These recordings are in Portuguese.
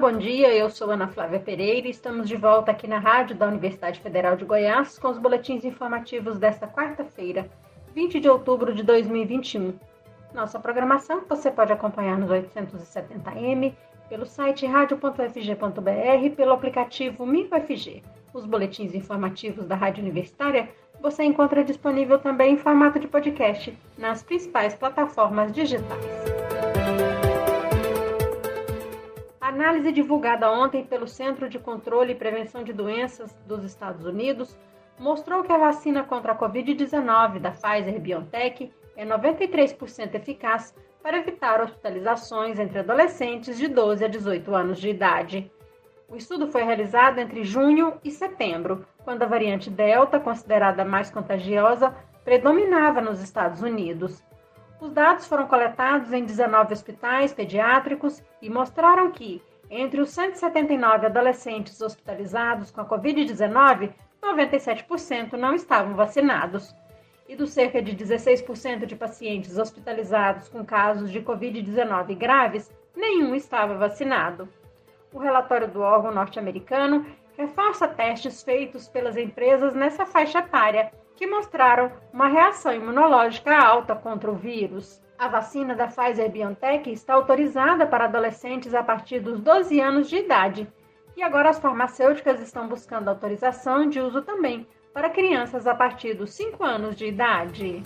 bom dia. Eu sou Ana Flávia Pereira e estamos de volta aqui na rádio da Universidade Federal de Goiás com os boletins informativos desta quarta-feira, 20 de outubro de 2021. Nossa programação você pode acompanhar nos 870m, pelo site radio.fg.br, pelo aplicativo MinFG. Os boletins informativos da Rádio Universitária você encontra disponível também em formato de podcast nas principais plataformas digitais. Análise divulgada ontem pelo Centro de Controle e Prevenção de Doenças dos Estados Unidos mostrou que a vacina contra a Covid-19 da Pfizer-BioNTech é 93% eficaz para evitar hospitalizações entre adolescentes de 12 a 18 anos de idade. O estudo foi realizado entre junho e setembro, quando a variante Delta, considerada mais contagiosa, predominava nos Estados Unidos. Os dados foram coletados em 19 hospitais pediátricos e mostraram que, entre os 179 adolescentes hospitalizados com a Covid-19, 97% não estavam vacinados. E dos cerca de 16% de pacientes hospitalizados com casos de Covid-19 graves, nenhum estava vacinado. O relatório do órgão norte-americano reforça testes feitos pelas empresas nessa faixa etária que mostraram uma reação imunológica alta contra o vírus. A vacina da Pfizer-BioNTech está autorizada para adolescentes a partir dos 12 anos de idade. E agora as farmacêuticas estão buscando autorização de uso também para crianças a partir dos 5 anos de idade.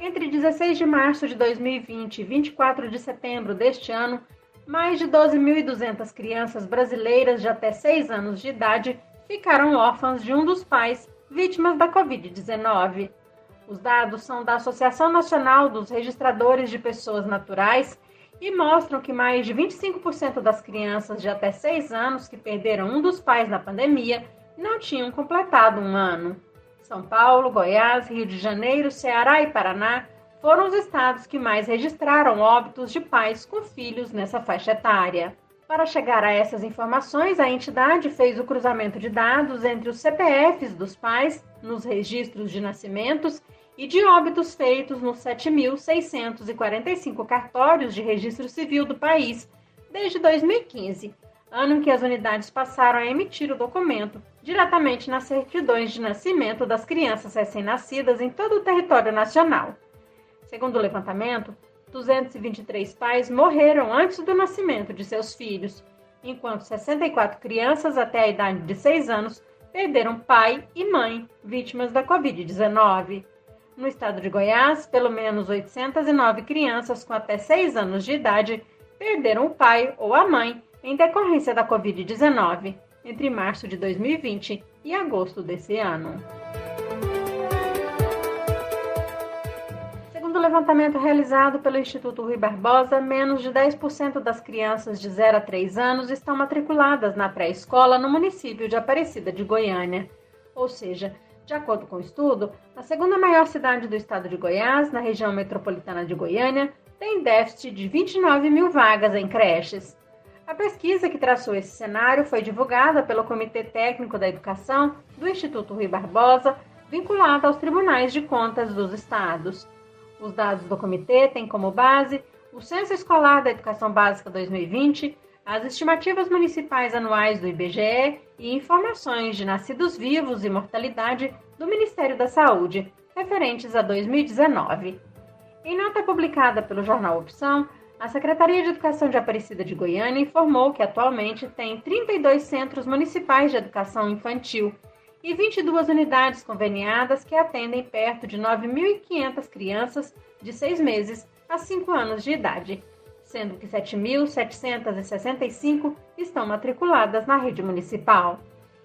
Entre 16 de março de 2020 e 24 de setembro deste ano, mais de 12.200 crianças brasileiras de até 6 anos de idade ficaram órfãs de um dos pais vítimas da Covid-19. Os dados são da Associação Nacional dos Registradores de Pessoas Naturais e mostram que mais de 25% das crianças de até 6 anos que perderam um dos pais na pandemia não tinham completado um ano. São Paulo, Goiás, Rio de Janeiro, Ceará e Paraná foram os estados que mais registraram óbitos de pais com filhos nessa faixa etária. Para chegar a essas informações, a entidade fez o cruzamento de dados entre os CPFs dos pais nos registros de nascimentos e de óbitos feitos nos 7.645 cartórios de registro civil do país desde 2015, ano em que as unidades passaram a emitir o documento diretamente nas certidões de nascimento das crianças recém-nascidas em todo o território nacional. Segundo o levantamento, 223 pais morreram antes do nascimento de seus filhos, enquanto 64 crianças até a idade de 6 anos perderam pai e mãe vítimas da Covid-19. No estado de Goiás, pelo menos 809 crianças com até 6 anos de idade perderam o pai ou a mãe em decorrência da Covid-19 entre março de 2020 e agosto desse ano. Levantamento realizado pelo Instituto Rui Barbosa, menos de 10% das crianças de 0 a 3 anos estão matriculadas na pré-escola no município de Aparecida de Goiânia. Ou seja, de acordo com o estudo, a segunda maior cidade do estado de Goiás, na região metropolitana de Goiânia, tem déficit de 29 mil vagas em creches. A pesquisa que traçou esse cenário foi divulgada pelo Comitê Técnico da Educação do Instituto Rui Barbosa, vinculado aos tribunais de contas dos estados. Os dados do comitê têm como base o Censo Escolar da Educação Básica 2020, as estimativas municipais anuais do IBGE e informações de nascidos vivos e mortalidade do Ministério da Saúde, referentes a 2019. Em nota publicada pelo jornal Opção, a Secretaria de Educação de Aparecida de Goiânia informou que atualmente tem 32 centros municipais de educação infantil e 22 unidades conveniadas que atendem perto de 9.500 crianças de 6 meses a 5 anos de idade, sendo que 7.765 estão matriculadas na rede municipal.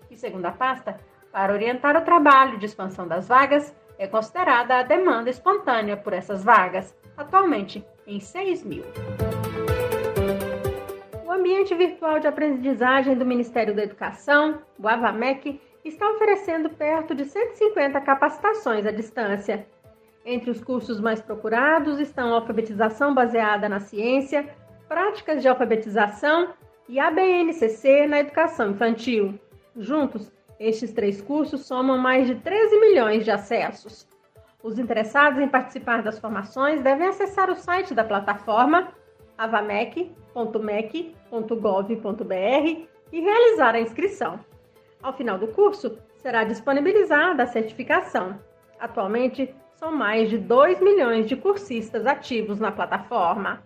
E segundo a pasta, para orientar o trabalho de expansão das vagas, é considerada a demanda espontânea por essas vagas, atualmente em 6 mil. O ambiente virtual de aprendizagem do Ministério da Educação, o AVAMEC, está oferecendo perto de 150 capacitações à distância. Entre os cursos mais procurados estão alfabetização baseada na ciência, práticas de alfabetização e ABNCC na educação infantil. Juntos, estes três cursos somam mais de 13 milhões de acessos. Os interessados em participar das formações devem acessar o site da plataforma avamec.mec.gov.br e realizar a inscrição. Ao final do curso, será disponibilizada a certificação. Atualmente, são mais de 2 milhões de cursistas ativos na plataforma.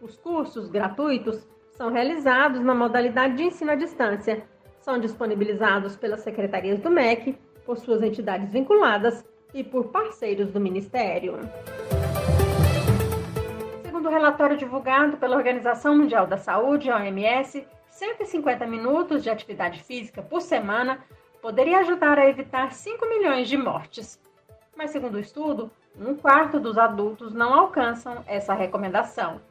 Os cursos gratuitos são realizados na modalidade de ensino à distância. São disponibilizados pelas secretarias do MEC, por suas entidades vinculadas e por parceiros do Ministério. Segundo o relatório divulgado pela Organização Mundial da Saúde, OMS, 150 minutos de atividade física por semana poderia ajudar a evitar 5 milhões de mortes. Mas, segundo o estudo, um quarto dos adultos não alcançam essa recomendação.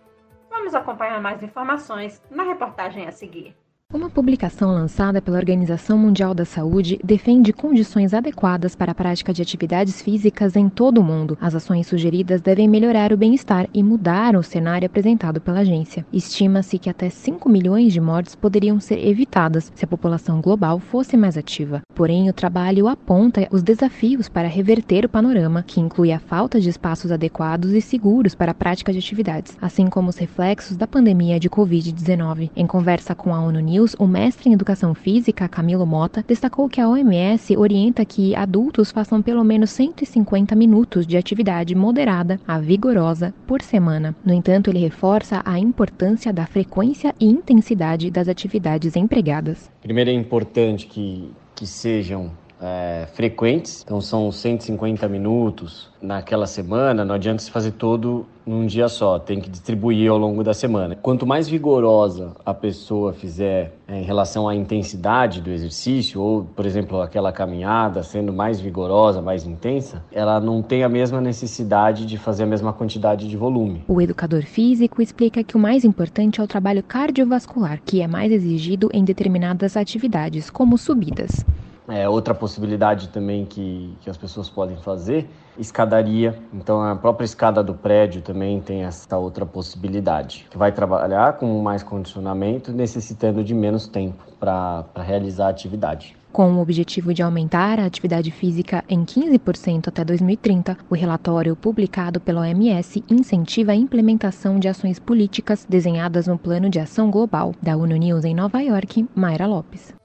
Vamos acompanhar mais informações na reportagem a seguir. Uma publicação lançada pela Organização Mundial da Saúde defende condições adequadas para a prática de atividades físicas em todo o mundo. As ações sugeridas devem melhorar o bem-estar e mudar o cenário apresentado pela agência. Estima-se que até 5 milhões de mortes poderiam ser evitadas se a população global fosse mais ativa. Porém, o trabalho aponta os desafios para reverter o panorama, que inclui a falta de espaços adequados e seguros para a prática de atividades, assim como os reflexos da pandemia de Covid-19. Em conversa com a ONU News, News, o mestre em Educação Física, Camilo Mota, destacou que a OMS orienta que adultos façam pelo menos 150 minutos de atividade moderada a vigorosa por semana. No entanto, ele reforça a importância da frequência e intensidade das atividades empregadas. Primeiro é importante que, que sejam é, frequentes, então são 150 minutos naquela semana, não adianta se fazer todo num dia só, tem que distribuir ao longo da semana. Quanto mais vigorosa a pessoa fizer é, em relação à intensidade do exercício, ou, por exemplo, aquela caminhada sendo mais vigorosa, mais intensa, ela não tem a mesma necessidade de fazer a mesma quantidade de volume. O educador físico explica que o mais importante é o trabalho cardiovascular, que é mais exigido em determinadas atividades, como subidas. É, outra possibilidade também que, que as pessoas podem fazer, escadaria. Então a própria escada do prédio também tem essa outra possibilidade. Que vai trabalhar com mais condicionamento, necessitando de menos tempo para realizar a atividade. Com o objetivo de aumentar a atividade física em 15% até 2030, o relatório publicado pela OMS incentiva a implementação de ações políticas desenhadas no Plano de Ação Global. Da ONU News em Nova York, Mayra Lopes.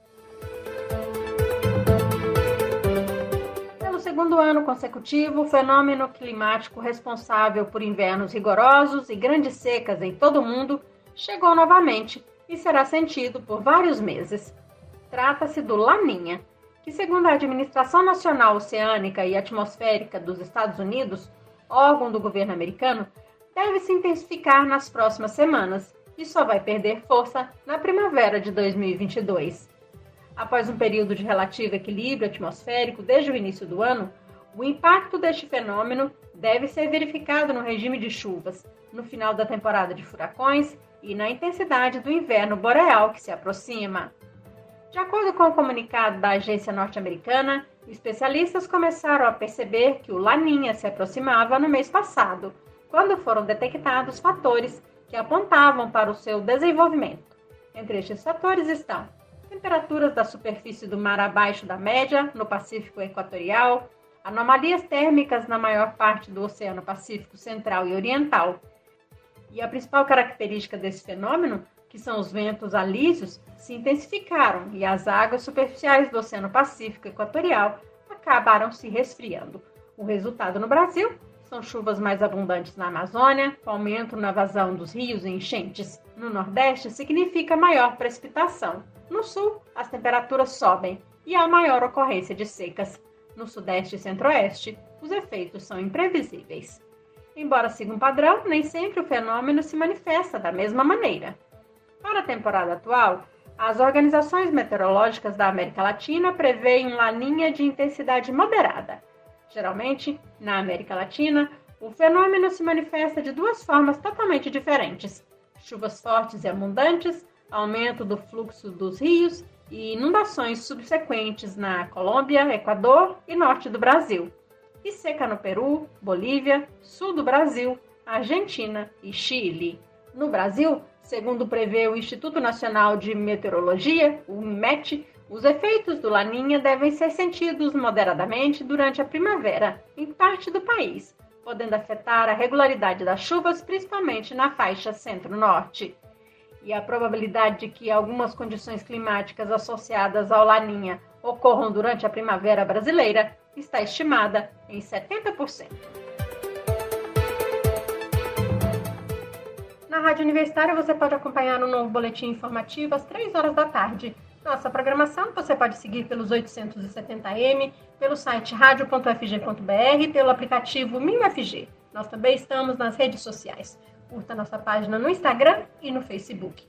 Segundo ano consecutivo, o fenômeno climático responsável por invernos rigorosos e grandes secas em todo o mundo chegou novamente e será sentido por vários meses. Trata-se do Laninha, que, segundo a Administração Nacional Oceânica e Atmosférica dos Estados Unidos, órgão do governo americano, deve se intensificar nas próximas semanas e só vai perder força na primavera de 2022. Após um período de relativo equilíbrio atmosférico desde o início do ano, o impacto deste fenômeno deve ser verificado no regime de chuvas, no final da temporada de furacões e na intensidade do inverno boreal que se aproxima. De acordo com o comunicado da agência norte-americana, especialistas começaram a perceber que o Laninha se aproximava no mês passado, quando foram detectados fatores que apontavam para o seu desenvolvimento. Entre estes fatores estão temperaturas da superfície do mar abaixo da média no Pacífico Equatorial, anomalias térmicas na maior parte do Oceano Pacífico Central e Oriental. E a principal característica desse fenômeno, que são os ventos alísios, se intensificaram e as águas superficiais do Oceano Pacífico Equatorial acabaram se resfriando. O resultado no Brasil são chuvas mais abundantes na Amazônia, aumento na vazão dos rios e enchentes. No Nordeste, significa maior precipitação. No Sul, as temperaturas sobem e há maior ocorrência de secas. No Sudeste e Centro-Oeste, os efeitos são imprevisíveis. Embora siga um padrão, nem sempre o fenômeno se manifesta da mesma maneira. Para a temporada atual, as organizações meteorológicas da América Latina preveem laninha de intensidade moderada, Geralmente, na América Latina, o fenômeno se manifesta de duas formas totalmente diferentes: chuvas fortes e abundantes, aumento do fluxo dos rios e inundações subsequentes na Colômbia, Equador e norte do Brasil, e seca no Peru, Bolívia, sul do Brasil, Argentina e Chile. No Brasil, segundo prevê o Instituto Nacional de Meteorologia, o IMET, Os efeitos do Laninha devem ser sentidos moderadamente durante a primavera em parte do país, podendo afetar a regularidade das chuvas, principalmente na faixa centro-norte. E a probabilidade de que algumas condições climáticas associadas ao Laninha ocorram durante a primavera brasileira está estimada em 70%. Na Rádio Universitária você pode acompanhar um novo boletim informativo às 3 horas da tarde. Nossa programação você pode seguir pelos 870m, pelo site radio.fg.br, pelo aplicativo MinFG. Nós também estamos nas redes sociais. Curta nossa página no Instagram e no Facebook.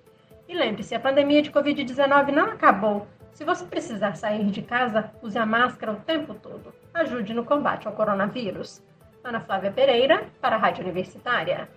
E lembre-se, a pandemia de Covid-19 não acabou. Se você precisar sair de casa, use a máscara o tempo todo. Ajude no combate ao coronavírus. Ana Flávia Pereira, para a Rádio Universitária.